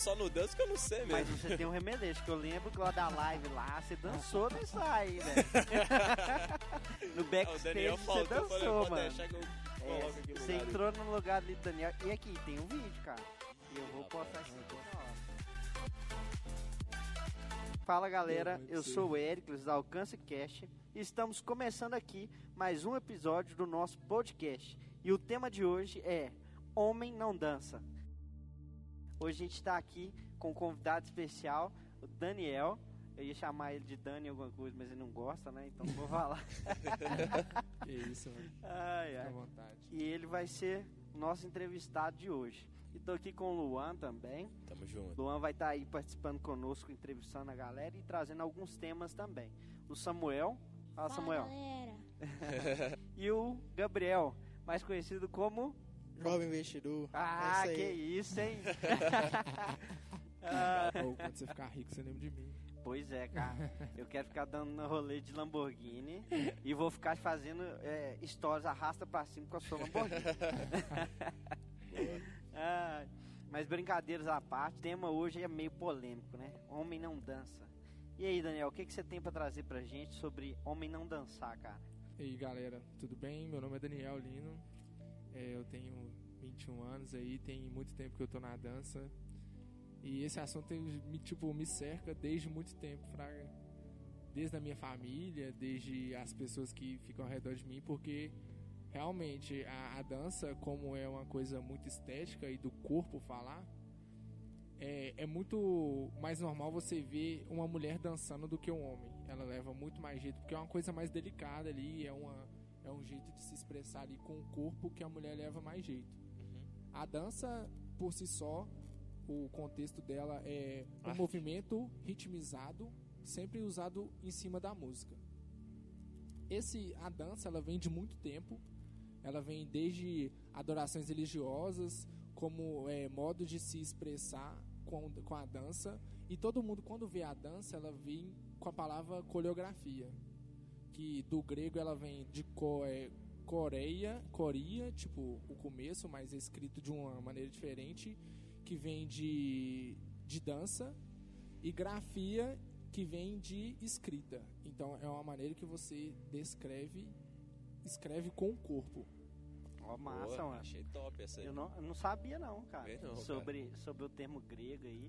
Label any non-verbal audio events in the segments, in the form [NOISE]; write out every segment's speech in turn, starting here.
Só no danço que eu não sei mesmo. Mas você tem um remeleixo, que eu lembro que lá da live lá, você dançou nisso aí, velho. [LAUGHS] no Ah, o backstage você falei, dançou, pode mano. deixar que eu É, você entrou no lugar ali do Daniel. E aqui, tem um vídeo, cara. E eu vou postar aqui toda hora. Fala galera, eu sou o Éricles da Alcance Cast e estamos começando aqui mais um episódio do nosso podcast. E o tema de hoje é Homem Não Dança. Hoje a gente está aqui com um convidado especial, o Daniel. Eu ia chamar ele de Dani alguma coisa, mas ele não gosta, né? Então não vou falar. [LAUGHS] Que isso, mano. ai, Fica à vontade. E ele vai ser nosso entrevistado de hoje. E tô aqui com o Luan também. Tamo junto. Luan vai estar aí participando conosco, entrevistando a galera e trazendo alguns temas também. O Samuel, fala Samuel, galera. [LAUGHS] e o Gabriel, mais conhecido como Jovem investidor. Ah, É isso que isso, hein? [LAUGHS] Ah, Ou quando você ficar rico, você lembra de mim. pois é, cara. Eu quero ficar dando rolê de Lamborghini e vou ficar fazendo é, stories arrasta pra cima com a sua Lamborghini. [LAUGHS] Ah, mas brincadeiras à parte, o tema hoje é meio polêmico, né? Homem não dança. E aí, Daniel, o que, que você tem pra trazer pra gente sobre homem não dançar, cara? E aí, galera, tudo bem? Meu nome é Daniel Lino. É, eu tenho 21 anos aí, tem muito tempo que eu tô na dança. E esse assunto me, tipo, me cerca desde muito tempo, fraga. Desde a minha família, desde as pessoas que ficam ao redor de mim, porque realmente a, a dança, como é uma coisa muito estética e do corpo falar, é, é muito mais normal você ver uma mulher dançando do que um homem. Ela leva muito mais jeito, porque é uma coisa mais delicada ali, é, uma, é um jeito de se expressar ali com o corpo que a mulher leva mais jeito. A dança, por si só, o contexto dela é um Arte. movimento ritmizado, sempre usado em cima da música. Esse, a dança, ela vem de muito tempo. Ela vem desde adorações religiosas, como é, modo de se expressar com, com a dança. E todo mundo, quando vê a dança, ela vem com a palavra coreografia. Que do grego ela vem de co, é, coreia, coria, tipo o começo, mas é escrito de uma maneira diferente. Que vem de, de dança. E grafia, que vem de escrita. Então é uma maneira que você descreve, escreve com o corpo. Ó, massa, Boa, mano. Achei top essa aí. Eu não, eu não sabia não, cara, não, sobre, sobre o termo grego aí.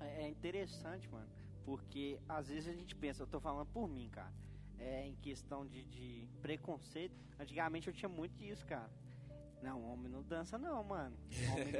É é interessante, mano, porque às vezes a gente pensa, eu tô falando por mim, cara, é, em questão de, de preconceito. Antigamente eu tinha muito disso, cara. Não, homem não dança não, mano. Homem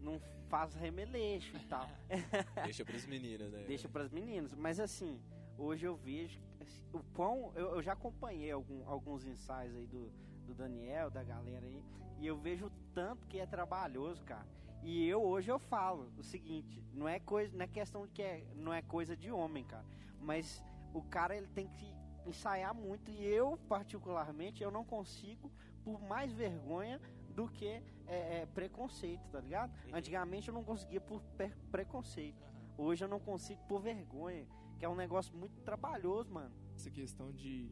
não, [LAUGHS] não faz remeleixo e tal. [LAUGHS] Deixa pros meninos, né? Deixa pras meninas. Mas assim, hoje eu vejo assim, o pão. Eu, eu já acompanhei algum- alguns ensaios aí do, do Daniel, da galera aí, e eu vejo o tanto que é trabalhoso, cara. E eu hoje eu falo o seguinte, não é coisa, não é questão de que é, não é coisa de homem, cara, mas o cara ele tem que ensaiar muito e eu particularmente eu não consigo por mais vergonha do que é, é, preconceito, tá ligado? Antigamente eu não conseguia por preconceito. Hoje eu não consigo por vergonha, que é um negócio muito trabalhoso, mano. Essa questão de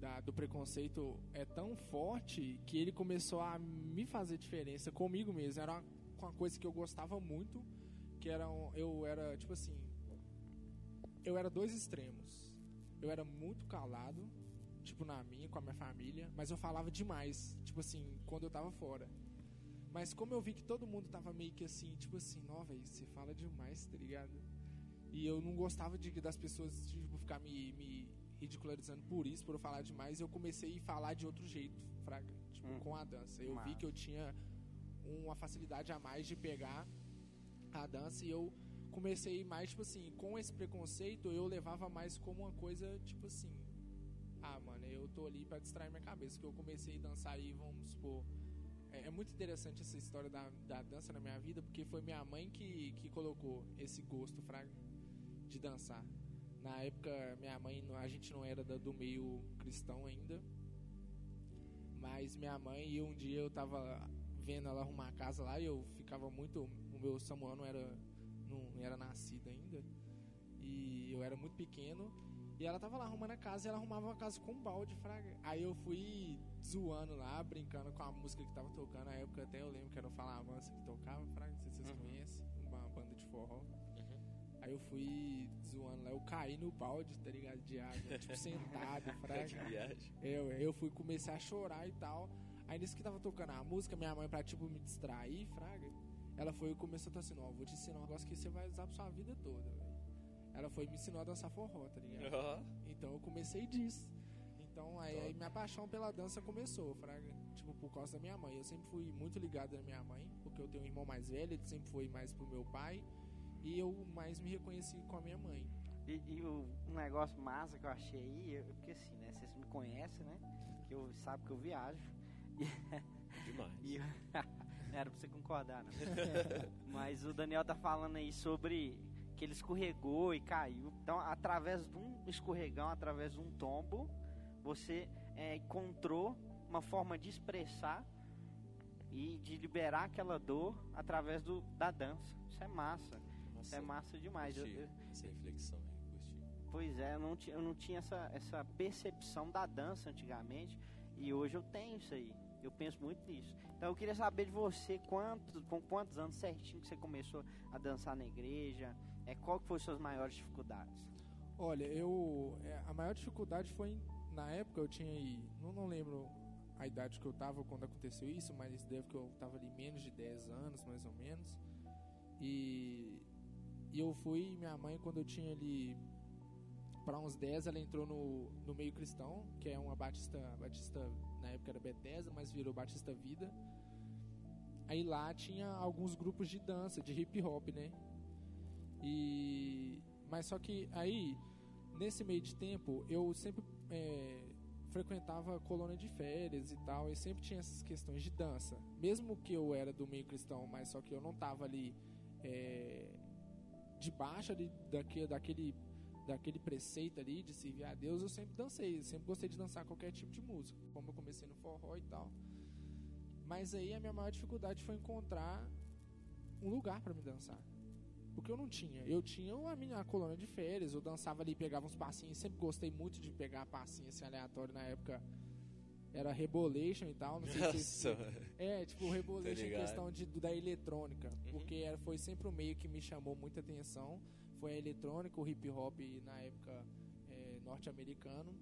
da- do preconceito é tão forte que ele começou a me fazer diferença comigo mesmo. Era uma, uma coisa que eu gostava muito, que era um- eu era tipo assim, eu era dois extremos. Eu era muito calado, tipo na minha com a minha família, mas eu falava demais, tipo assim, quando eu tava fora. Mas como eu vi que todo mundo tava meio que assim, tipo assim, nó, velho, você fala demais, tá ligado? E eu não gostava de, das pessoas tipo, ficar me, me ridicularizando por isso, por eu falar demais. Eu comecei a falar de outro jeito, fraga, tipo, Hum. com a dança. Eu Massa. vi que eu tinha uma facilidade a mais de pegar a dança e eu comecei mais, tipo assim, com esse preconceito, eu levava mais como uma coisa, tipo assim, ah, mano, eu tô ali pra distrair minha cabeça, que eu comecei a dançar aí, vamos supor. É, é muito interessante essa história da, da dança na minha vida, porque foi minha mãe que, que colocou esse gosto, fraga, de dançar. Na época, minha mãe, a gente não era do meio cristão ainda, mas minha mãe, e um dia eu tava vendo ela arrumar a casa lá e eu ficava muito. O meu Samuel não era, não era nascido ainda. E eu era muito pequeno. E ela tava lá arrumando a casa e ela arrumava a casa com um balde, fraga. Aí eu fui zoando lá, brincando com a música que tava tocando. Na época até eu lembro que era o Fala Mansa que tocava, fraga. Não sei se vocês Uhum. conhecem. Uma banda de forró. Uhum. Aí eu fui zoando lá, eu caí no balde, tá ligado? De água, [LAUGHS] tipo, sentado, fraga. Que viagem. Eu, eu fui começar a chorar e tal. Aí nisso que tava tocando a música, minha mãe, pra tipo me distrair, fraga, ela foi e começou a falar assim: Ó, vou te ensinar um negócio que você vai usar pra sua vida toda, velho. Ela foi e me ensinou a dançar forró, tá ligado? Ó, Então eu comecei disso. Então aí, aí minha paixão pela dança começou, fraga. Tipo, por causa da minha mãe. Eu sempre fui muito ligado na minha mãe, porque eu tenho um irmão mais velho, ele sempre foi mais pro meu pai. E eu mais me reconheci com a minha mãe. E, e o, um negócio massa que eu achei aí, eu- porque assim, né? Vocês me conhecem, né? Que eu sabe que eu viajo. demais. [LAUGHS] E era pra você concordar, não. [LAUGHS] Mas o Daniel tá falando aí sobre que ele escorregou e caiu. Então, através de um escorregão, através de um tombo, você é, encontrou uma forma de expressar e de liberar aquela dor através do, da dança. Isso é massa. Isso é massa demais. Eu- eu- essa reflexão aí, curti. Pois é, eu não, eu não tinha essa, essa percepção da dança antigamente e hoje eu tenho isso aí. Eu penso muito nisso. Então eu queria saber de você quantos, com quantos anos certinho que você começou a dançar na igreja, é, qual que foram suas maiores dificuldades? Olha, eu. é, a maior dificuldade foi. Na época eu tinha aí. Não, não lembro a idade que eu tava quando aconteceu isso, mas deve que eu tava ali menos de 10 anos, mais ou menos. E. E eu fui, minha mãe, quando eu tinha ali. Pra uns 10, ela entrou no, no meio cristão, que é uma Batista. Batista, na época era Bethesda, mas virou Batista Vida. Aí lá tinha alguns grupos de dança, de hip hop, né? E. Mas só que aí, nesse meio de tempo, eu sempre é, frequentava colônia de férias e tal, e sempre tinha essas questões de dança. Mesmo que eu era do meio cristão, mas só que eu não tava ali é, debaixo ali daquele, daquele, daquele preceito ali de servir a Deus, eu sempre dancei, sempre gostei de dançar qualquer tipo de música, como eu comecei no forró e tal. Mas aí a minha maior dificuldade foi encontrar um lugar para me dançar. Porque eu não tinha. Eu tinha a minha colônia de férias, eu dançava ali, pegava uns passinhos. Sempre gostei muito de pegar passinho assim aleatório na época. Era Rebolation e tal, não sei se Nossa, É, tipo, Rebolation em ligado. questão de, da eletrônica. Uhum. Porque era, foi sempre o meio que me chamou muita atenção. Foi a eletrônica, o hip hop na época é, norte-americano.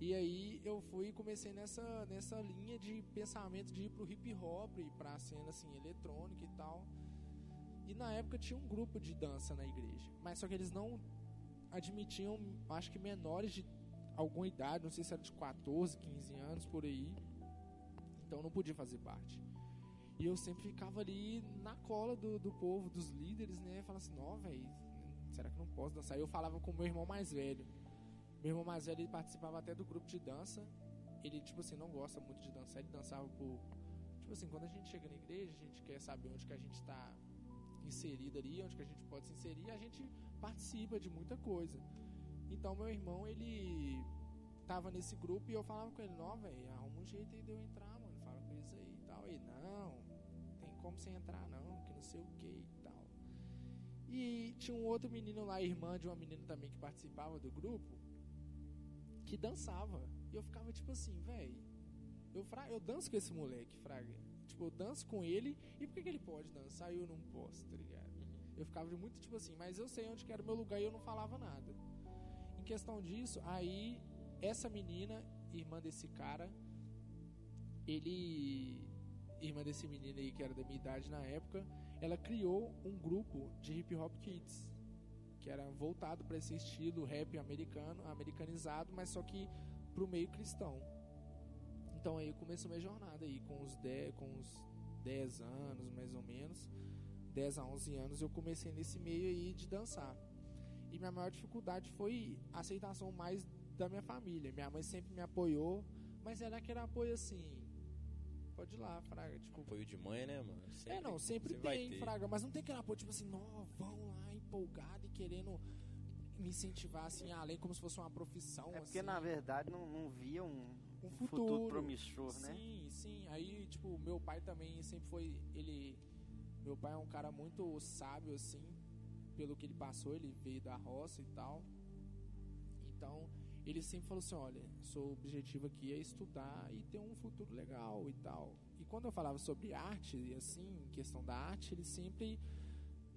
E aí eu fui e comecei nessa, nessa linha de pensamento de ir pro hip hop e pra cena assim, eletrônica e tal. E na época tinha um grupo de dança na igreja. Mas só que eles não admitiam, acho que menores de alguma idade, não sei se era de 14, 15 anos por aí. Então não podia fazer parte. E eu sempre ficava ali na cola do, do povo, dos líderes, né? Falando assim, não, velho, será que não posso dançar? Eu falava com meu irmão mais velho. Meu irmão mais velho, ele participava até do grupo de dança. Ele, tipo assim, não gosta muito de dançar, ele dançava por... Tipo assim, quando a gente chega na igreja, a gente quer saber onde que a gente tá inserido ali, onde que a gente pode se inserir, a gente participa de muita coisa. Então, meu irmão, ele tava nesse grupo e eu falava com ele, não, velho, arruma um jeito aí de eu entrar, mano. Fala com eles aí e tal. E não, como você entrar não, que não sei o que e tal. E tinha um outro menino lá, irmã de uma menina também que participava do grupo, que dançava. E eu ficava tipo assim, velho, eu, eu danço com esse moleque, fraga. Tipo, eu danço com ele, e por que, que ele pode dançar e eu não posso, tá ligado? Eu ficava muito tipo assim, mas eu sei onde que era o meu lugar e eu não falava nada. Em questão disso, aí essa menina, irmã desse cara, ele. Irmã desse menino aí que era da minha idade na época, ela criou um grupo de hip hop kids. Que era voltado para esse estilo rap americano, americanizado, mas só que pro meio cristão. Então aí começou minha jornada aí, com uns 10, com uns 10 anos mais ou menos. 10 a 11 anos eu comecei nesse meio aí de dançar. E minha maior dificuldade foi a aceitação mais da minha família. Minha mãe sempre me apoiou, mas era aquele apoio assim. Pode ir lá, Fraga. Tipo, apoio de mãe, né, mano? Sempre- é, não, sempre, tem. Fraga, mas não tem aquele apoio, tipo assim, não, vão lá empolgado e querendo me incentivar assim, além como se fosse uma profissão. É porque assim. na verdade não, não via um, Um um futuro. promissor, né? Sim, sim. Aí, tipo, meu pai também sempre foi. Ele. Meu pai é um cara muito sábio, assim, pelo que ele passou, ele veio da roça e tal. Então, ele sempre falou assim: olha, seu objetivo aqui é estudar e ter um futuro legal e tal. E quando eu falava sobre arte, e assim, questão da arte, ele sempre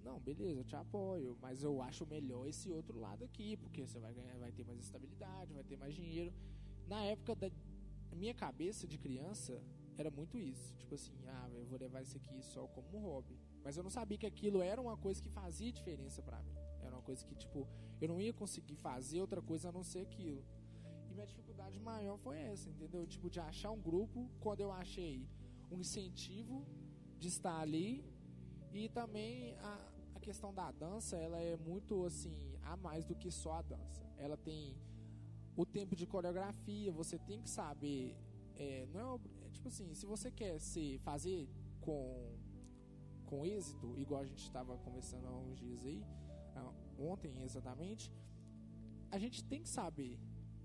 não, beleza, eu te apoio, mas eu acho melhor esse outro lado aqui, porque você vai ganhar, vai ter mais estabilidade, vai ter mais dinheiro. Na época da minha cabeça de criança era muito isso, tipo assim, ah, eu vou levar isso aqui só como um hobby. Mas eu não sabia que aquilo era uma coisa que fazia diferença pra mim. Coisa que, tipo, eu não ia conseguir fazer outra coisa a não ser aquilo. E minha dificuldade maior foi essa, entendeu? Tipo, de achar um grupo quando eu achei um incentivo de estar ali e também a, a questão da dança, ela é muito assim, a mais do que só a dança. Ela tem o tempo de coreografia, você tem que saber, é, não é, é tipo assim, se você quer se fazer com com êxito, igual a gente estava conversando há uns dias aí, ontem exatamente, a gente tem que saber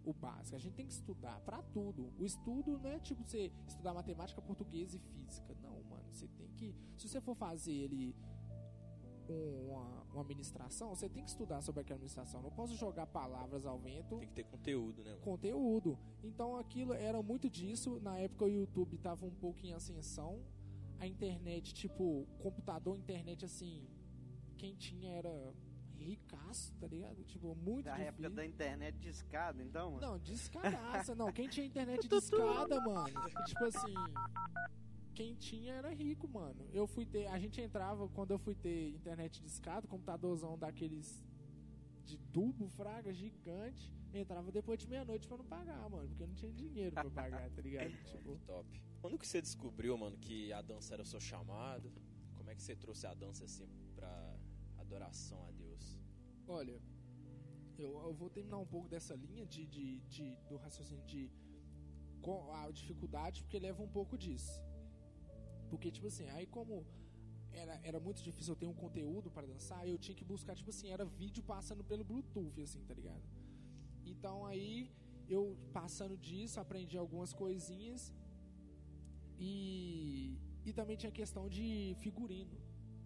o básico, a gente tem que estudar pra tudo. O estudo não é tipo você estudar matemática, português e física. Não, mano, você tem que, se você for fazer ele um- uma, uma administração, você tem que estudar sobre aquela administração. Não posso jogar palavras ao vento Tem que ter conteúdo, né, mano? conteúdo. Então aquilo era muito disso. Na época o YouTube tava um pouco em ascensão. A internet, tipo, computador, internet assim, quem tinha era ricaço, tá ligado? Tipo, muito Da difícil. época da internet de escada, então, mano. Não, descadaça, não. Quem tinha internet [LAUGHS] de escada, mano. Tipo assim. Quem tinha era rico, mano. Eu fui ter. A gente entrava quando eu fui ter internet de escada, computadorzão daqueles de tubo, fraga, gigante. Entrava depois de meia-noite pra não pagar, mano. Porque eu não tinha dinheiro pra pagar, tá ligado? [LAUGHS] Tipo. Top. Quando que você descobriu, mano, que a dança era o seu chamado? Como é que você trouxe a dança assim pra adoração a Deus? Olha, eu, eu vou terminar um pouco dessa linha de, de, de- do raciocínio de com a dificuldade, porque leva um pouco disso. Porque, tipo assim, aí como era, era muito difícil eu ter um conteúdo para dançar, eu tinha que buscar, tipo assim, era vídeo passando pelo Bluetooth, assim, tá ligado? Então aí eu passando disso, aprendi algumas coisinhas e, e também tinha questão de figurino,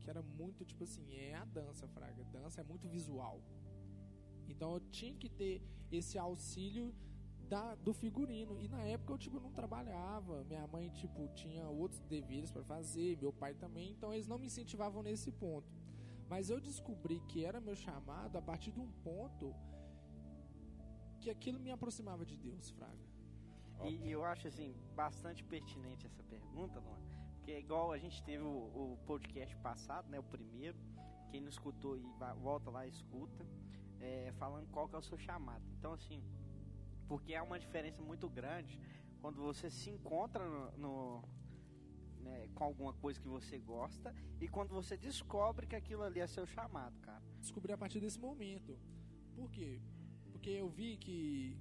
que era muito, tipo assim, é a dança, fraga. Dança é muito visual. Então eu tinha que ter esse auxílio da, do figurino. E na época eu tipo não trabalhava, minha mãe tipo tinha outros deveres para fazer, meu pai também, então eles não me incentivavam nesse ponto. Mas eu descobri que era meu chamado a partir de um ponto que aquilo me aproximava de Deus, fraga. E, eu acho assim bastante pertinente essa pergunta, Luan, porque é igual a gente teve o, o podcast passado, né, o primeiro. Quem não escutou e volta lá e escuta, é, falando qual que é o seu chamado. Então assim, porque há uma diferença muito grande quando você se encontra no, no- né, com alguma coisa que você gosta e quando você descobre que aquilo ali é seu chamado, cara. descobri a partir desse momento. Por quê? Porque eu vi que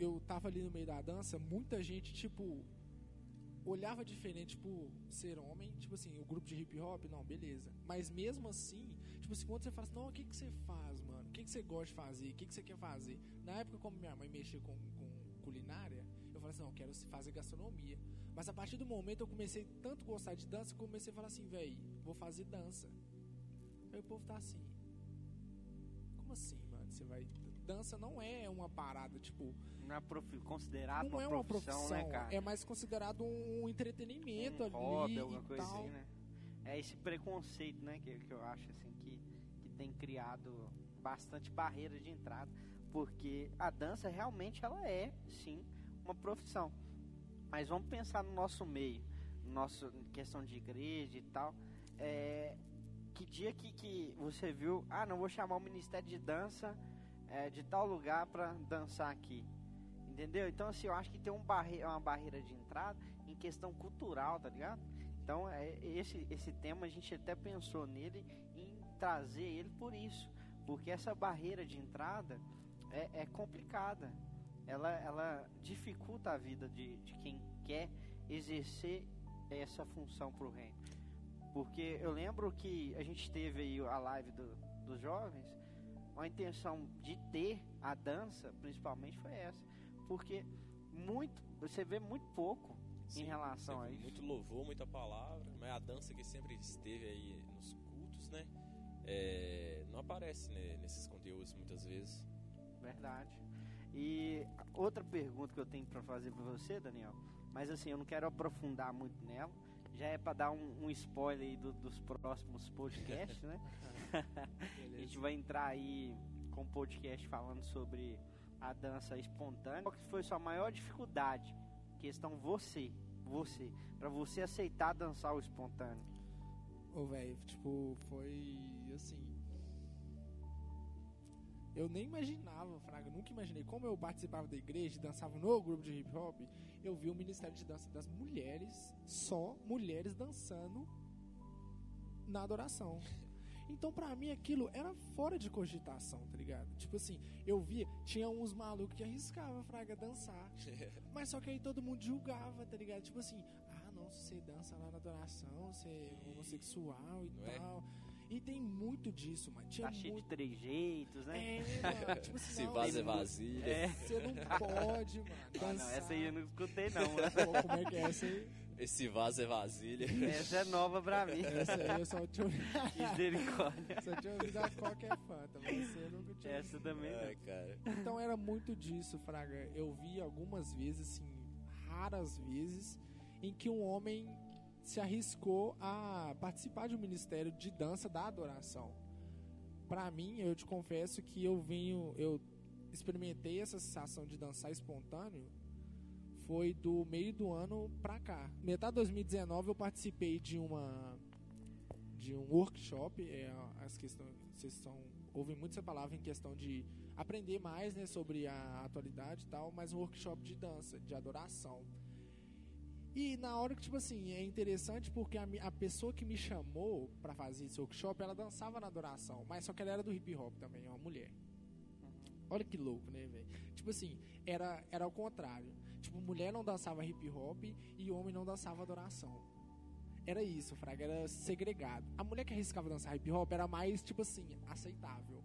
eu tava ali no meio da dança, muita gente, tipo, olhava diferente por ser homem, tipo assim, o grupo de hip hop, não, beleza. Mas mesmo assim, tipo assim, quando você fala assim, não, o que, que você faz, mano? O que, que você gosta de fazer? O que, que você quer fazer? Na época, como minha mãe mexia com, com culinária, eu falei assim, não, eu quero fazer gastronomia. Mas a partir do momento eu comecei tanto a gostar de dança que eu comecei a falar assim, velho, vou fazer dança. Aí o povo tá assim, como assim, mano? Você vai. Dança não é uma parada, tipo. Não é profi- considerado não uma, é uma profissão, profissão, né, cara? é mais considerado um entretenimento um ali hobby, alguma coisa tal. assim, né? É esse preconceito, né, que, que eu acho assim que, que tem criado bastante barreira de entrada, porque a dança realmente ela é, sim, uma profissão. Mas vamos pensar no nosso meio, no nosso questão de igreja e tal. É, que dia que, que você viu, ah, não vou chamar o Ministério de Dança é, de tal lugar pra dançar aqui. Entendeu? Então, assim, eu acho que tem um barre uma barreira de entrada em questão cultural, tá ligado? Então, é, esse, esse tema a gente até pensou nele em trazer ele por isso. Porque essa barreira de entrada é, é complicada. Ela, ela dificulta a vida de, de quem quer exercer essa função pro reino. Porque eu lembro que a gente teve aí a live do- dos jovens, a intenção de ter a dança, principalmente, foi essa. Porque muito, você vê muito pouco Sim, em relação a isso. Muito louvor, muita palavra, mas a dança que sempre esteve aí nos cultos, né? é, não aparece né, nesses conteúdos muitas vezes. Verdade. E outra pergunta que eu tenho para fazer para você, Daniel, mas assim, eu não quero aprofundar muito nela, já é pra dar um, um spoiler aí do- dos próximos podcasts, né? [LAUGHS] A gente vai entrar aí com um podcast falando sobre a dança espontânea. Qual que foi sua maior dificuldade? Questão você, você, Pra você aceitar dançar o espontâneo. Ô, velho, tipo, foi assim. Eu nem imaginava, Fraga, nunca imaginei. Como eu participava da igreja e dançava no grupo de hip hop, eu vi o Ministério de Dança das Mulheres, só mulheres dançando na adoração. Então, pra mim, aquilo era fora de cogitação, tá ligado? Tipo assim, eu via, tinha uns malucos que arriscavam, Fraga, dançar. [LAUGHS] Mas só que aí todo mundo julgava, tá ligado? Tipo assim, ah, não, se você dança lá na adoração, você é homossexual e não é? E tem muito disso, mano. Tinha Tá cheio de muito. três jeitos, né? É, [LAUGHS] mano. Tipo assim, Se não, vaza é vasilha. É. Você não pode, mano. Ah, não, essa aí eu não escutei não, né? Pô, Como é que é essa aí? Esse vaso é vasilha. Essa é nova pra mim. Essa aí eu só tinha ouvido, Misericórdia. só tinha ouvido a qualquer fanta, mas você nunca tinha Essa ouvido. também não. cara. Então era muito disso, Fraga. Eu vi algumas vezes, assim, raras vezes, em que um homem se arriscou a participar de um ministério de dança da adoração. Pra mim, eu te confesso que eu venho, eu experimentei essa sensação de dançar espontâneo foi do meio do ano pra cá. Metade de 2019 eu participei de uma de um workshop, é, as questões, vocês são, ouvem muito essa palavra em questão de aprender mais né, sobre a atualidade e tal, mas um workshop de dança, de adoração. E na hora que, tipo assim, é interessante porque a, a pessoa que me chamou pra fazer esse workshop, ela dançava na adoração, mas só que ela era do hip hop também, é uma mulher. Olha que louco, né, velho? Tipo assim, era, era ao contrário. Tipo, mulher não dançava hip hop e homem não dançava adoração. Era isso, Fraga, era segregado. A mulher que arriscava dançar hip hop era mais, tipo assim, aceitável.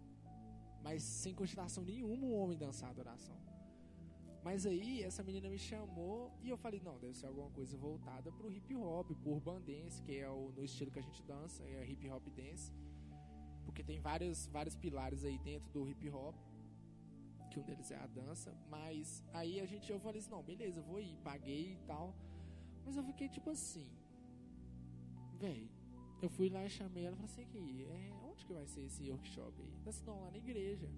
Mas sem consideração nenhuma o homem dançar adoração. Mas aí essa menina me chamou e eu falei, não, deve ser alguma coisa voltada pro hip hop, pro urban dance, que é o no estilo que a gente dança, é hip hop dance. Porque tem vários, vários pilares aí dentro do hip hop, que um deles é a dança, mas aí a gente eu falei assim, não, beleza, vou ir, paguei e tal. Mas eu fiquei tipo assim, véi, eu fui lá e chamei ela e falei assim, aqui, é, onde que vai ser esse workshop aí? Ela disse, não, lá na igreja.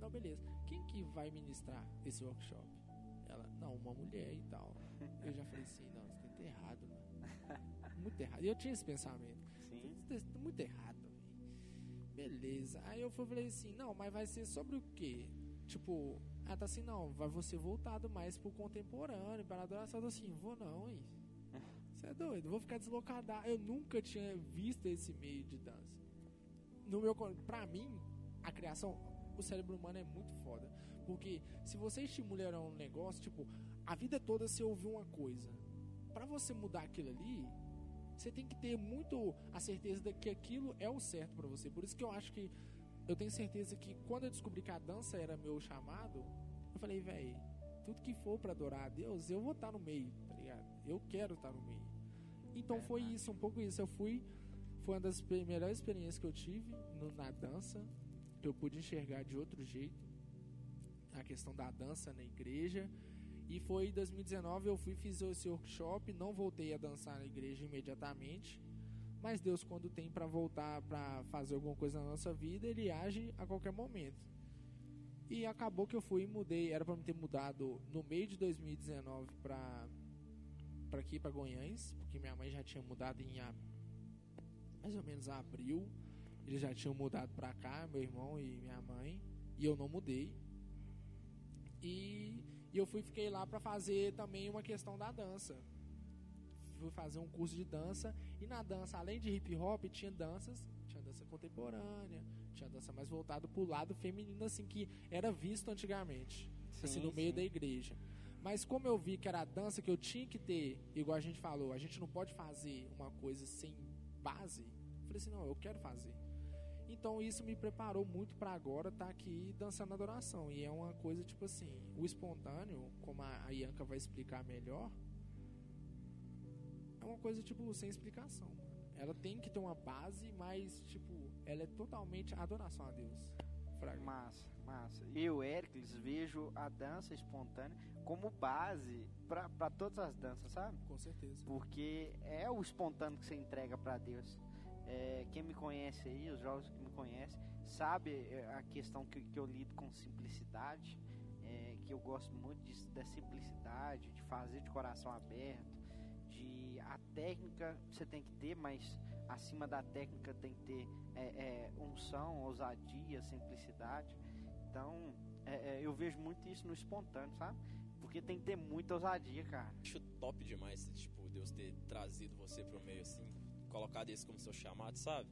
Não, beleza. Quem que vai ministrar esse workshop? Ela, não, uma mulher e tal. Eu já falei assim, não, isso tá errado, mano. [LAUGHS] Muito errado. E eu tinha esse pensamento. Sim. Tá muito errado. Beleza. Aí eu falei assim, não, mas vai ser sobre o quê? Tipo, ela tá assim, não, vai você voltado mais pro contemporâneo, para adoração. Eu tô assim, vou não, hein? [LAUGHS] Você é doido, vou ficar deslocada. Eu nunca tinha visto esse meio de dança. No meu, pra mim, a criação, o cérebro humano é muito foda. Porque se você estimular um negócio, tipo, a vida toda você ouviu uma coisa. Pra você mudar aquilo ali, você tem que ter muito a certeza de que aquilo é o certo pra você. Por isso que eu acho que eu tenho certeza que quando eu descobri que a dança era meu chamado, eu falei, velho, tudo que for pra adorar a Deus, eu vou estar no meio, tá ligado? Eu quero estar no meio. Então foi isso, um pouco isso. Eu fui, foi uma das melhores experiências que eu tive no- na dança, que eu pude enxergar de outro jeito a questão da dança na igreja. E foi em 2019 eu fui fiz esse workshop, não voltei a dançar na igreja imediatamente. Mas Deus, quando tem pra voltar pra fazer alguma coisa na nossa vida, ele age a qualquer momento. E acabou que eu fui e mudei, era pra me ter mudado no meio de 2019 pra para aqui pra Goiães, porque minha mãe já tinha mudado em mais ou menos abril. Eles já tinham mudado pra cá, meu irmão e minha mãe, e eu não mudei. E, e eu fui fiquei lá pra fazer também uma questão da dança. Fui fazer um curso de dança e na dança, além de hip hop, tinha danças, tinha dança contemporânea, tinha dança mais voltada pro lado feminino assim que era visto antigamente, assim Sim, no meio sim. da igreja. Mas como eu vi que era a dança que eu tinha que ter, igual a gente falou, a gente não pode fazer uma coisa sem base. Eu falei assim, não, eu quero fazer. Então isso me preparou muito pra agora estar aqui dançando adoração. E é uma coisa tipo assim, o espontâneo, como a Ianca vai explicar melhor, é uma coisa tipo sem explicação. mano. Ela tem que ter uma base, mas tipo, ela é totalmente adoração a Deus. Fraga. Massa, massa. Eu, Éricles, vejo a dança espontânea como base para todas as danças, sabe? Com certeza. Porque é o espontâneo que você entrega para Deus. É, quem me conhece aí, os jovens que me conhecem, sabe é, a questão que, que eu lido com simplicidade, é, que eu gosto muito disso, da simplicidade, de fazer de coração aberto, de a técnica você tem que ter, mas acima da técnica tem que ter é, é, unção, ousadia, simplicidade. Então é, é, eu vejo muito isso no espontâneo, sabe? Porque tem que ter muita ousadia, cara. Acho top demais, tipo, Deus ter trazido você pro meio assim, colocado isso como seu chamado, sabe?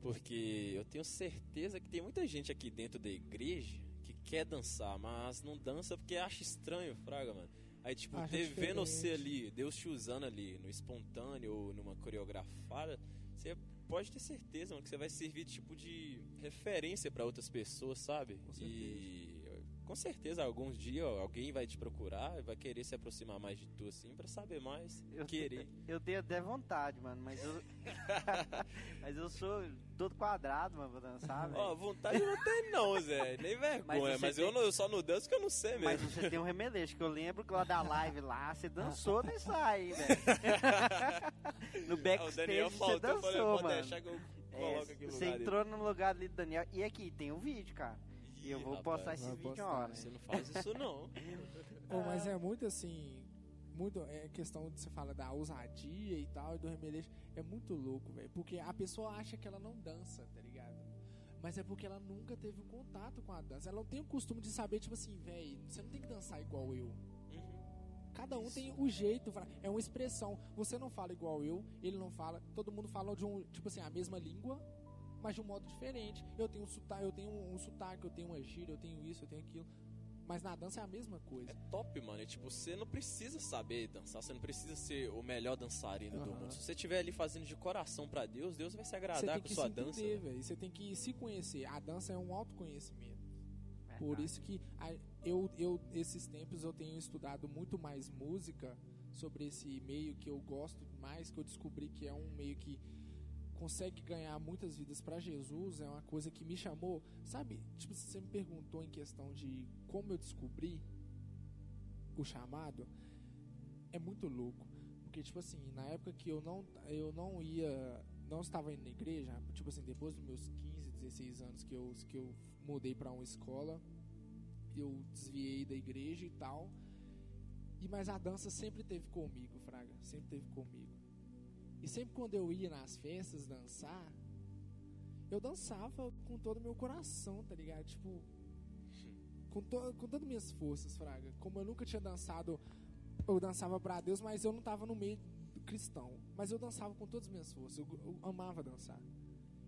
Porque eu tenho certeza que tem muita gente aqui dentro da igreja que quer dançar, mas não dança porque acha estranho, fraga, mano. Aí, tipo, vendo você ali, Deus te usando ali, no espontâneo ou numa coreografada, você pode ter certeza, mano, que você vai servir, tipo, de referência pra outras pessoas, sabe? Com certeza. E com certeza, alguns dias alguém vai te procurar e vai querer se aproximar mais de tu, assim, pra saber mais, Eu, querer. eu tenho até vontade, mano, mas eu. [LAUGHS] mas eu sou todo quadrado, mano, pra dançar, velho. Ó, vontade eu não tenho não, Zé. Nem vergonha. você Mas, eu, tem- não, eu só não danço que eu não sei Mas mesmo. você tem um remeleixo, que eu lembro que lá da live lá, você dançou nessa aí, velho. [LAUGHS] no Ah, o backstage você faltou, eu falei, dançou, pode mano. deixar que eu É, aqui no você lugar dele. entrou no lugar ali do Daniel. E aqui, tem um vídeo, cara. E eu vou rapaz, postar esse vídeo postar, uma hora. Você não faz isso não. [LAUGHS] Pô, mas é muito assim. Muito, é questão de você fala da ousadia e tal, e do remeleixo. É muito louco, velho. Porque a pessoa acha que ela não dança, tá ligado? Mas é porque ela nunca teve um contato com a dança. Ela não tem o costume de saber, tipo assim, velho, você não tem que dançar igual eu. Uhum. Cada um tem o jeito, é uma expressão. Você não fala igual eu, ele não fala. Todo mundo fala de um, tipo assim, a mesma língua, mas de um modo diferente. Eu tenho um sotaque, eu tenho um, um sotaque, eu tenho uma gíria, eu tenho isso, eu tenho aquilo. Mas na dança é a mesma coisa. É top, mano. E, tipo, você não precisa saber dançar, você não precisa ser o melhor dançarino do Aham. mundo. Se você estiver ali fazendo de coração pra Deus, Deus vai se Você agradar tem com que sua se dança. entender, né? velho. Você tem que se conhecer. A dança é um autoconhecimento. Verdade. Por isso que a- eu, eu, esses tempos, eu tenho estudado muito mais música sobre esse meio que eu gosto mais, que eu descobri que é um meio que consegue ganhar muitas vidas pra Jesus, é uma coisa que me chamou. Sabe, tipo, você me perguntou em questão de como eu descobri o chamado, é muito louco. Porque, tipo assim, na época que eu não, eu não ia, não estava indo na igreja, tipo assim, depois dos meus 15, 16 anos que eu, que eu mudei pra uma escola, eu desviei da igreja e tal. E mas a dança sempre teve comigo, Fraga, sempre teve comigo. E sempre quando eu ia nas festas dançar, eu dançava com todo o meu coração, tá ligado? Tipo, com, to, com todas as minhas forças, Fraga. Como eu nunca tinha dançado, eu dançava pra Deus, mas eu não tava no meio do cristão. Mas eu dançava com todas as minhas forças, eu, eu amava dançar.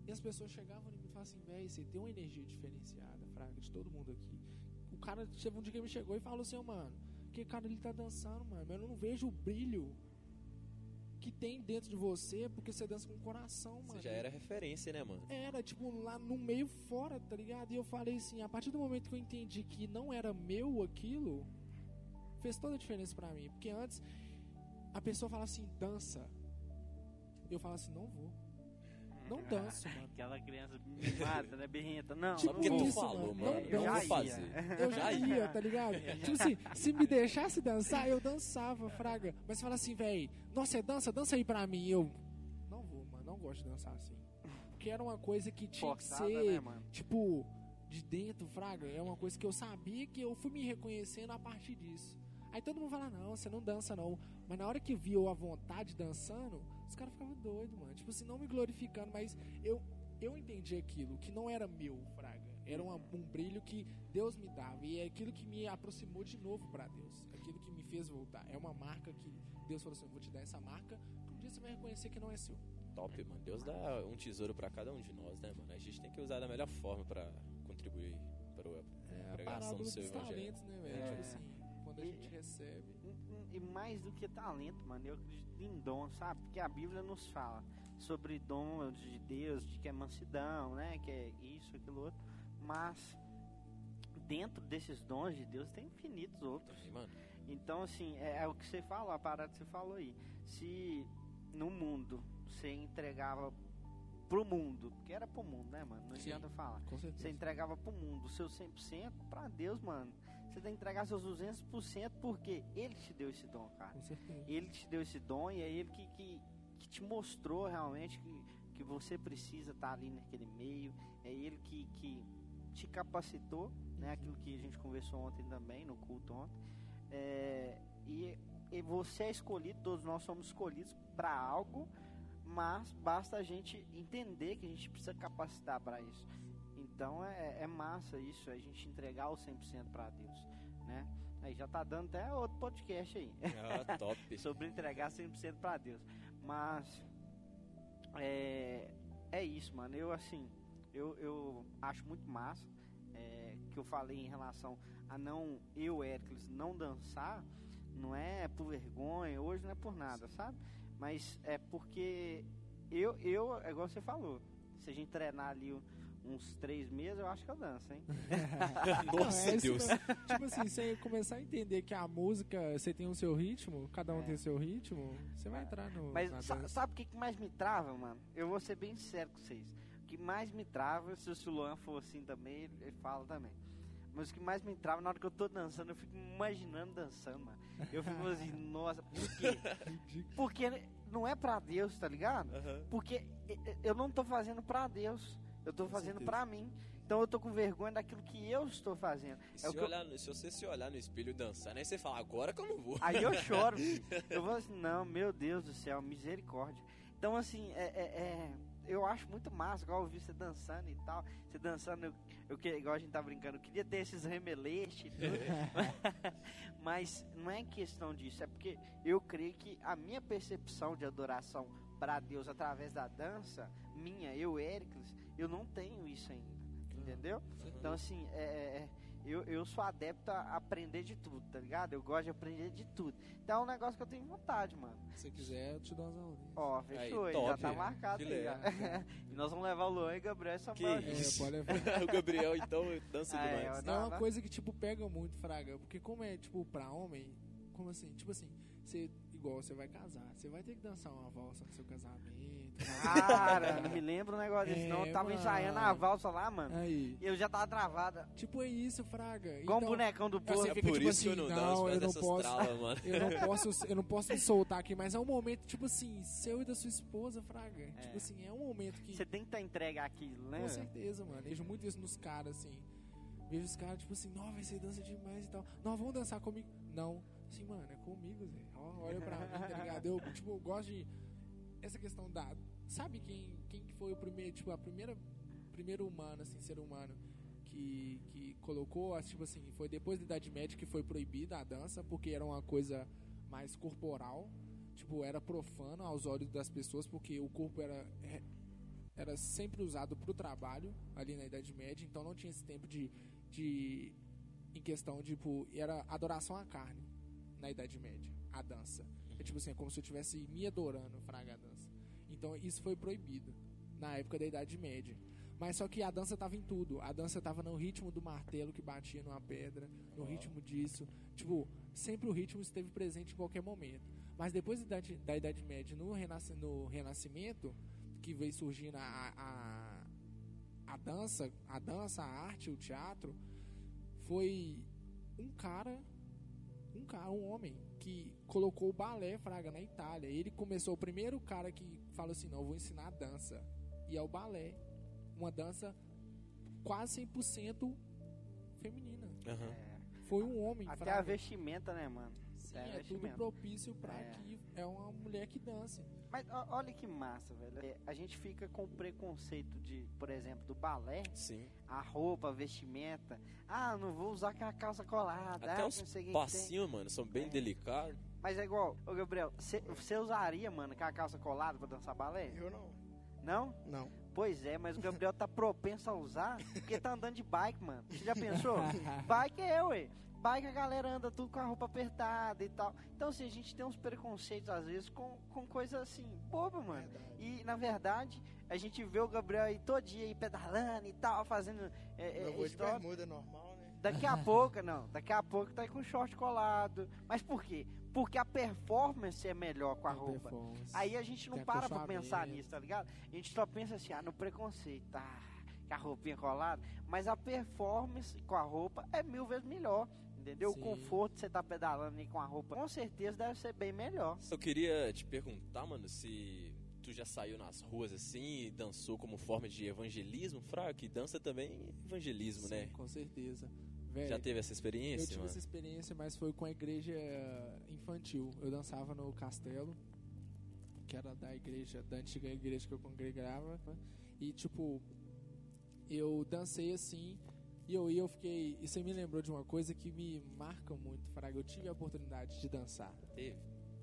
E as pessoas chegavam e falavam assim, véi, você tem uma energia diferenciada, Fraga, de todo mundo aqui. O cara, um dia que me chegou e falou assim, "Ô, mano, que cara ele tá dançando, mano, mas eu não vejo o brilho que tem dentro de você, porque você dança com o coração, mano. Você já era referência, né, mano? Era, tipo, lá no meio fora, tá ligado? E eu falei assim, a partir do momento que eu entendi que não era meu aquilo, fez toda a diferença pra mim. Porque antes, a pessoa fala assim, dança. Eu falo assim, não vou. Não [LAUGHS] danço, mano. Aquela criança mimada, né? Berrenta. Não, Tipo Só porque não tu falou, mano, mano. não Eu já vou fazer. [LAUGHS] Eu já ia, tá ligado? [LAUGHS] Tipo assim, se me deixasse dançar, eu dançava, fraga. Mas fala assim, véi, nossa, você dança? Dança aí pra mim. Eu, não vou, mano, não gosto de dançar assim. Porque era uma coisa que tinha que Forçada, ser, né, tipo, de dentro, fraga. É uma coisa que eu sabia que eu fui me reconhecendo a partir disso. Aí todo mundo fala, não, você não dança não. Mas na hora que viu a vontade dançando, os caras ficavam doidos, mano. Tipo assim, não me glorificando, mas eu, eu entendi aquilo, que não era meu, fraga. Era uma- um brilho que Deus me dava. E é aquilo que me aproximou de novo pra Deus. Aquilo que me fez voltar. É uma marca que Deus falou assim, eu vou te dar essa marca, que um dia você vai reconhecer que não é seu. Top, mano. Deus dá um tesouro pra cada um de nós, né, mano? A gente tem que usar da melhor forma pra contribuir para É a a pregação do seu evangelho. talentos, né, velho? É. Tipo assim, quando a E- gente recebe... E mais do que talento, mano, eu acredito em dom, sabe? Porque a Bíblia nos fala sobre dons de Deus, de que é mansidão, né? Que é isso, aquilo outro. Mas dentro desses dons de Deus tem infinitos outros. Mano. Então, assim, é, é o que você falou, a parada que você falou aí. Se no mundo você entregava pro mundo. Porque era pro mundo, né, mano? Não Sim. adianta falar. Você entregava pro mundo o seu 100% pra Deus, mano. Você tem que entregar seus 200% porque Ele te deu esse dom, cara. Com certeza. Ele te deu esse dom e é Ele que, que, que te mostrou realmente que, que você precisa estar ali naquele meio. É Ele que, que te capacitou, né? Aquilo que a gente conversou ontem também, no culto ontem. É, e, e você é escolhido, todos nós somos escolhidos para algo, mas basta a gente entender que a gente precisa capacitar para isso. Então é, é massa isso, a gente entregar o 100% para Deus, né? Aí já tá dando até outro podcast aí Ah, top. [LAUGHS] sobre entregar 100% para Deus. Mas é, é isso, mano. Eu assim, eu, eu acho muito massa é, que eu falei em relação a não eu, Hércules, não dançar, não é por vergonha, hoje não é por nada, sabe? Mas é porque eu, eu, é igual você falou, se a gente treinar ali uns três meses, eu acho que eu danço, hein? [LAUGHS] Nossa Não, é Deus. mesmo. tipo assim, você começar a entender que a música, você tem o seu ritmo, cada um É. tem o seu ritmo, você vai entrar no. Mas sa- dança. sabe o que, que mais me trava, mano? Eu vou ser bem sincero com vocês. O que mais me trava, se o Luan for assim também, ele, fala também. Mas o que mais me trava, na hora que eu tô dançando, eu fico imaginando dançando, mano. Eu fico [LAUGHS] assim, nossa, por quê? Porque não é pra Deus, tá ligado? Aham. Porque eu não tô fazendo pra Deus, eu tô Com fazendo pra mim. Então eu tô com vergonha daquilo que eu estou fazendo. É se, eu- olhar se você se olhar no espelho dançando, aí você fala, agora que eu não vou. Aí eu [LAUGHS] choro. eu vou assim, não, meu Deus do céu, misericórdia. Então, assim, é, é- é- eu acho muito massa, igual eu vi você dançando e tal. Você dançando, eu, eu igual a gente tá brincando, eu queria ter esses remeletes e tudo. [LAUGHS] Mas não é questão disso, é porque eu creio que a minha percepção de adoração para Deus através da dança, minha, eu, Éricles, eu não tenho isso ainda. Entendeu? Então, assim, é, é- é, eu, eu sou adepto a aprender de tudo, tá ligado? Eu gosto de aprender de tudo. Então é um negócio que eu tenho vontade, mano. Se você quiser, eu te dou umas aulinhas. Ó, fechou, Aí, aí, já top. tá marcado aí, já. [LAUGHS] e nós vamos levar o Luan e Gabriel e Samuel. Que isso. É, pode levar. [LAUGHS] o Gabriel, então, dança Ah, é, demais. É Não, uma não. coisa que, tipo, pega muito, Fraga. Porque como é, tipo, pra homem, como assim? Tipo assim, você, igual você vai casar, você vai ter que dançar uma valsa no seu casamento. Cara, não me lembro um negócio desse, não. É, Eu tava mano. ensaiando a valsa lá, mano. Aí. E eu já tava travada. Tipo, é isso, Fraga. Igual um Então, bonecão do você povo. É fica por tipo isso que eu assim, não não, eu não posso- mano. Eu não [LAUGHS] posso, eu não posso me soltar aqui, mas é um momento, tipo assim, seu e da sua esposa, Fraga. Tipo assim, é um momento que. Você tem que estar entregue àquilo, né? Com certeza, mano. Vejo muito isso nos caras, assim. Vejo os caras, tipo assim, não, vai ser dança demais e tal. Não, vamos dançar comigo. Não. Assim, mano, é comigo, Zé. Olha pra mim, tá ligado? Eu, tipo, gosto de. Essa questão da. Sabe quem, quem que foi o primeiro, tipo, a primeira. Primeiro humano, assim, ser humano que, que colocou, tipo assim, foi depois da Idade Média que foi proibida a dança, porque era uma coisa mais corporal. Tipo, era profano aos olhos das pessoas, porque o corpo era era sempre usado para o trabalho ali na Idade Média, então não tinha esse tempo de, de em questão tipo, era adoração à carne na Idade Média, a dança. É tipo assim, é como se eu estivesse me adorando, fraga a dança. Então isso foi proibido na época da Idade Média. Mas só que a dança tava em tudo. A dança tava no ritmo do martelo que batia numa pedra, no ritmo disso. Tipo, sempre o ritmo esteve presente em qualquer momento. Mas depois da Idade, da idade Média, no, renasc, no Renascimento, que veio surgindo a, a, a dança, a dança, a arte, o teatro, foi um cara, um cara, um homem que colocou o balé fraga na Itália. Ele começou o primeiro cara que falou assim, não, eu vou ensinar a dança. E é o balé, uma dança quase 100% feminina. Aham. É. Foi um homem, Até fraga. a vestimenta, né, mano? A é tudo propício pra É. que é uma mulher que dance. Mas ó, olha que massa, velho. É, a gente fica com o preconceito de, por exemplo, do balé, Sim. a roupa, a vestimenta. Ah, não vou usar aquela calça colada. Até ah, os passinhos, mano, são bem É. delicados. Mas é igual, ô Gabriel, você usaria, mano, aquela calça colada pra dançar balé? Eu não. Não? Não. Pois é, mas o Gabriel tá [LAUGHS] propenso a usar porque tá andando de bike, mano. Você já pensou? [LAUGHS] bike é, ué. Bike a galera anda tudo com a roupa apertada e tal. Então, assim, a gente tem uns preconceitos às vezes com, com coisa assim, boba, mano. Verdade. E, na verdade, a gente vê o Gabriel aí todo dia aí pedalando e tal, fazendo. É, é, Eu vou de bermuda normal, né? Daqui a pouco, não, daqui a pouco tá aí com o short colado. Mas por quê? Porque a performance é melhor com a Tem roupa. Aí a gente não para pra pensar nisso, tá ligado? A gente só pensa assim, ah, no preconceito, tá? Com a roupinha colada. Mas a performance com a roupa é mil vezes melhor. Entendeu? Sim. O conforto de você tá pedalando aí com a roupa, com certeza deve ser bem melhor. Eu queria te perguntar, mano, se tu já saiu nas ruas assim e dançou como forma de evangelismo, Fraga, que dança também é evangelismo, Sim, né? Com certeza. Velho, Já teve essa eu experiência, tive mano? essa experiência, mas foi com a igreja infantil. Eu dançava no castelo, que era da igreja, da antiga igreja que eu congregava. E tipo, eu dancei assim, e eu, e eu fiquei. E você me lembrou de uma coisa que me marca muito, Fraga. Eu tive a oportunidade de dançar. Teve.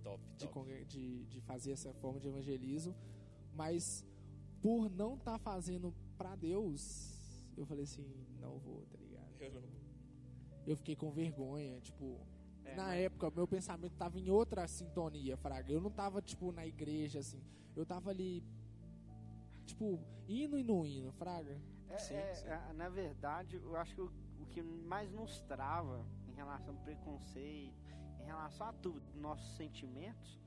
Top, de, top. de, de fazer essa forma de evangelismo, mas por não estar fazendo pra Deus, eu falei assim, não vou, tá ligado? Eu não- Eu fiquei com vergonha, tipo, É, na mas- época meu pensamento tava em outra sintonia, fraga. Eu não tava tipo na igreja assim, eu tava ali tipo indo e não indo, fraga. É, Sim, é, sim. é, na verdade, eu acho que o, o que mais nos trava em relação ao preconceito, em relação a tudo, nossos sentimentos,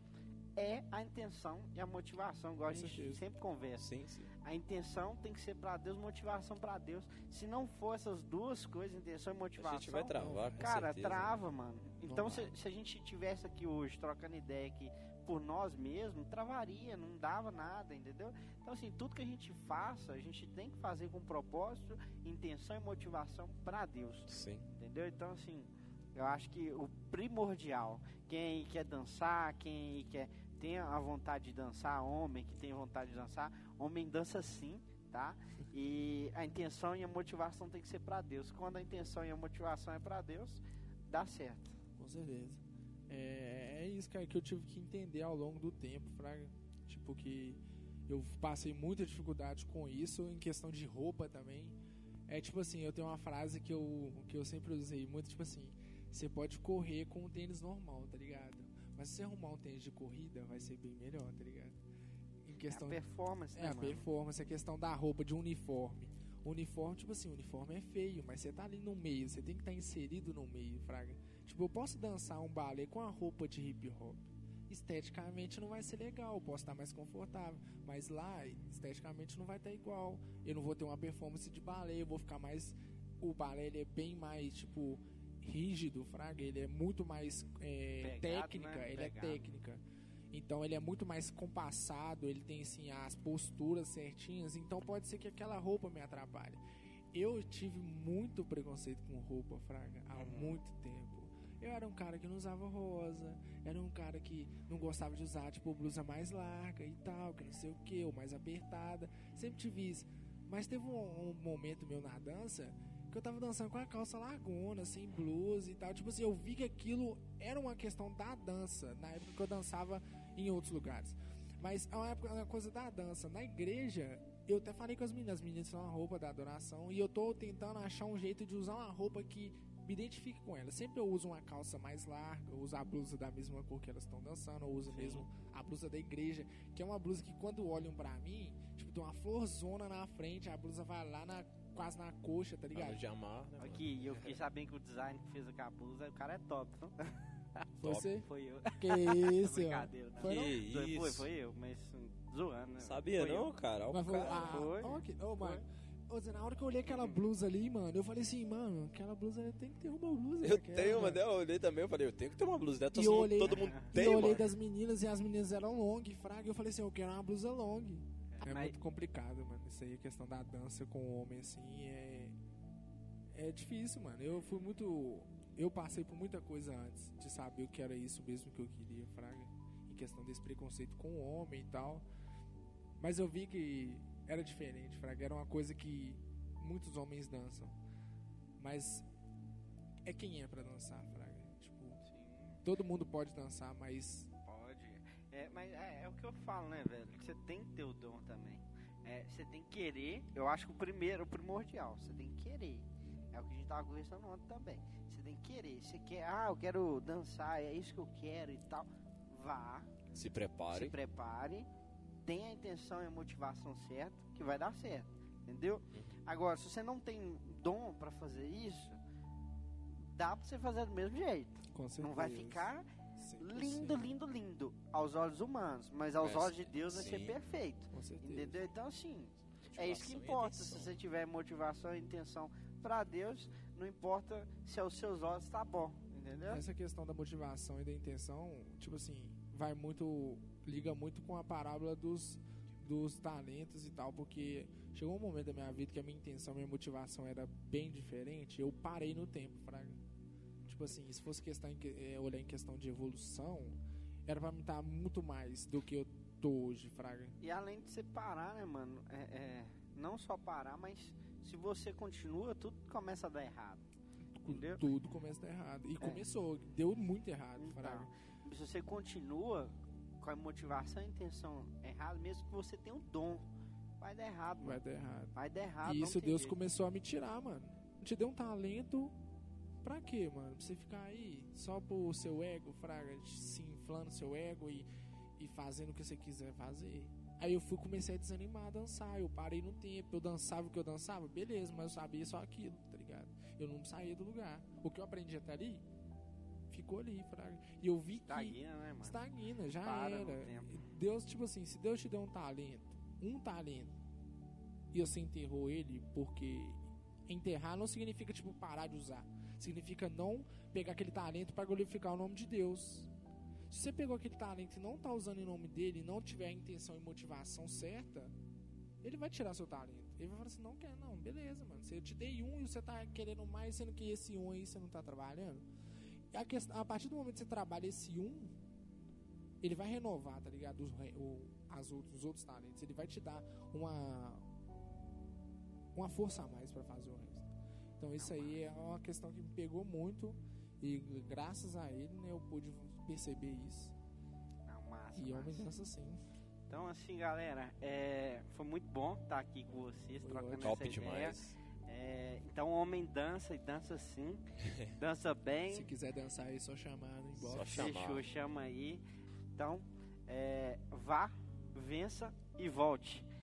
é a intenção e a motivação, igual a gente sempre conversa. Sim, sim. A intenção tem que ser pra Deus, motivação pra Deus. Se não for essas duas coisas, intenção e A motivação, gente vai travar, com cara, certeza. trava, mano. Então, se, se a gente tivesse aqui hoje trocando ideia aqui por nós mesmos, travaria, não dava nada, entendeu? Então, assim, tudo que a gente faça, a gente tem que fazer com propósito, intenção e motivação pra Deus, Sim. entendeu? Então, assim, eu acho que o primordial, quem quer dançar, quem quer tem a vontade de dançar, homem que tem vontade de dançar, homem dança sim, tá? E a intenção e a motivação tem que ser pra Deus. Quando a intenção e a motivação é pra Deus, dá certo. Com certeza. É, é isso, cara, que eu tive que entender ao longo do tempo, fraga. Tipo que eu passei muita dificuldade com isso, em questão de roupa também. É tipo assim, eu tenho uma frase que eu, que eu sempre usei muito, tipo assim, você pode correr com um tênis normal, tá ligado? Mas se você arrumar um tênis de corrida, vai ser bem melhor, tá ligado? Em É a questão performance, é né, a mano? performance, a questão da roupa, de uniforme. Uniforme, tipo assim, uniforme é feio, mas você tá ali no meio, você tem que estar inserido no meio, fraga. Tipo, eu posso dançar um balé com a roupa de hip hop. Esteticamente não vai ser legal, posso estar mais confortável. Mas lá, esteticamente não vai estar igual. Eu não vou ter uma performance de balé, eu vou ficar mais. O balé ele é bem mais, tipo, rígido, fraga. Ele é muito mais é, Pegado, técnica, né? ele é Pegado. técnica. Então ele é muito mais compassado, ele tem assim as posturas certinhas, então pode ser que aquela roupa me atrapalhe. Eu tive muito preconceito com roupa, fraga, há Uhum. muito tempo. Eu era um cara que não usava rosa, era um cara que não gostava de usar tipo blusa mais larga e tal, que não sei o que, ou mais apertada. Sempre tive isso. Mas teve um, um momento meu na dança que eu tava dançando com a calça largona, sem blusa e tal. Tipo assim, eu vi que aquilo era uma questão da dança, na época que eu dançava em outros lugares. Mas é uma, época, uma coisa da dança. Na igreja, eu até falei com as meninas, as meninas são uma roupa da adoração, e eu tô tentando achar um jeito de usar uma roupa que me identifique com ela. Sempre eu uso uma calça mais larga, eu uso a blusa da mesma cor que elas estão dançando, eu uso mesmo a blusa da igreja, que é uma blusa que quando olham pra mim, tipo, tem uma florzona na frente, a blusa vai lá na, quase na coxa, tá ligado? De amar, né? Aqui, e eu fiquei sabendo que o design que fez a blusa, o cara é top? Foi você? Foi eu. Que [LAUGHS] isso, ó. Brincadeira, não. Foi não? Que Foi, foi, isso. foi eu, mas zoando, né? Sabia Foi não, eu. cara? Olha Mas o foi, cara. ah, foi. ó, que- ô, mano, ô, Zé, na hora que eu olhei aquela blusa ali, mano, eu falei assim, mano, aquela blusa tem que ter uma blusa. Eu daquela, tenho mano. dela, eu olhei também, eu falei, eu tenho que ter uma blusa E eu todo, olhei- todo mundo [LAUGHS] E tem, eu olhei mano. das meninas e as meninas eram long, fraga, e eu falei assim, eu quero uma blusa long. É Mas- muito complicado, mano. Isso aí, a questão da dança com o homem, assim, é. É difícil, mano. Eu fui muito. Eu passei por muita coisa antes de saber o que era isso mesmo que eu queria, fraga. Em questão desse preconceito com o homem e tal. Mas eu vi que era diferente, fraga. Era uma coisa que muitos homens dançam. Mas é quem é pra dançar, fraga. Tipo, Sim, todo mundo pode dançar, mas pode. É, mas é, é o que eu falo, né, velho? Você tem que ter o dom também. É, você tem que querer. Eu acho que o primeiro, o primordial, você tem que querer. É o que a gente tava conversando ontem também. Você tem que querer. Você quer, ah, eu quero dançar, é isso que eu quero e tal. Vá, Se se prepare. Tem a intenção e a motivação certa, que vai dar certo, entendeu? Agora, se você não tem dom para fazer isso, dá para você fazer do mesmo jeito. Com certeza. Não vai ficar 100%. lindo, lindo, lindo aos olhos humanos, mas aos Mas, olhos de Deus vai ser sim. perfeito, Com certeza. entendeu? Então, assim, é isso que importa. Se você tiver motivação e intenção para Deus, não importa se aos seus olhos tá bom, entendeu? Essa questão da motivação e da intenção, tipo assim, vai muito. Liga muito com a parábola dos, dos talentos e tal, porque chegou um momento da minha vida que a minha intenção, minha motivação era bem diferente, eu parei no tempo, fraga. Tipo assim, se fosse questão em, é, olhar em questão de evolução, era pra me estar muito mais do que eu tô hoje, fraga. E além de você parar, né, mano? É, é, não só parar, mas se você continua, tudo começa a dar errado. Entendeu? Tudo começa a dar errado. E É. começou, deu muito errado, Então, fraga. se você continua com a motivação e a intenção errada, mesmo que você tenha um dom, vai dar errado, Vai mano. dar errado. Vai dar errado. E isso Deus jeito. começou a me tirar, mano. Te deu um talento pra quê, mano? Pra você ficar aí só pro seu ego, fraga, se inflando seu ego e, e fazendo o que você quiser fazer. Aí eu fui, comecei a desanimar a dançar. Eu parei no tempo, eu dançava o que eu dançava, beleza, mas eu sabia só aquilo, tá ligado? Eu não saía do lugar. O que eu aprendi até ali, ficou ali, fraga. E eu vi que Estagna, né, mano? estagna, já Para era. Deus, tipo assim, se Deus te deu um talento, um talento, e você enterrou ele, porque enterrar não significa, tipo, parar de usar. Significa não pegar aquele talento para glorificar o nome de Deus. Se você pegou aquele talento e não tá usando em nome dele, não tiver a intenção e motivação certa, ele vai tirar seu talento. Ele vai falar assim, não quer, não, beleza, mano. Se eu te dei um e você tá querendo mais, sendo que esse um aí você não tá trabalhando. A, questão, a partir do momento que você trabalha esse um, ele vai renovar, tá ligado? Os, o, as outros, os outros talentos. Ele vai te dar uma uma força a mais pra fazer o resto. Então isso aí é uma questão que me pegou muito e graças a ele né, eu pude perceber isso. Não, massa, E é massa. homem dança sim. Então, assim, galera, é, foi muito bom estar aqui com vocês, Foi trocando ótimo. Top essa ideia. demais. É, então, homem dança e dança sim. [LAUGHS] dança bem. Se quiser dançar aí, só chamar no Só inbox. chamar. Fechou, chama aí. Então, é, vá, vença e volte.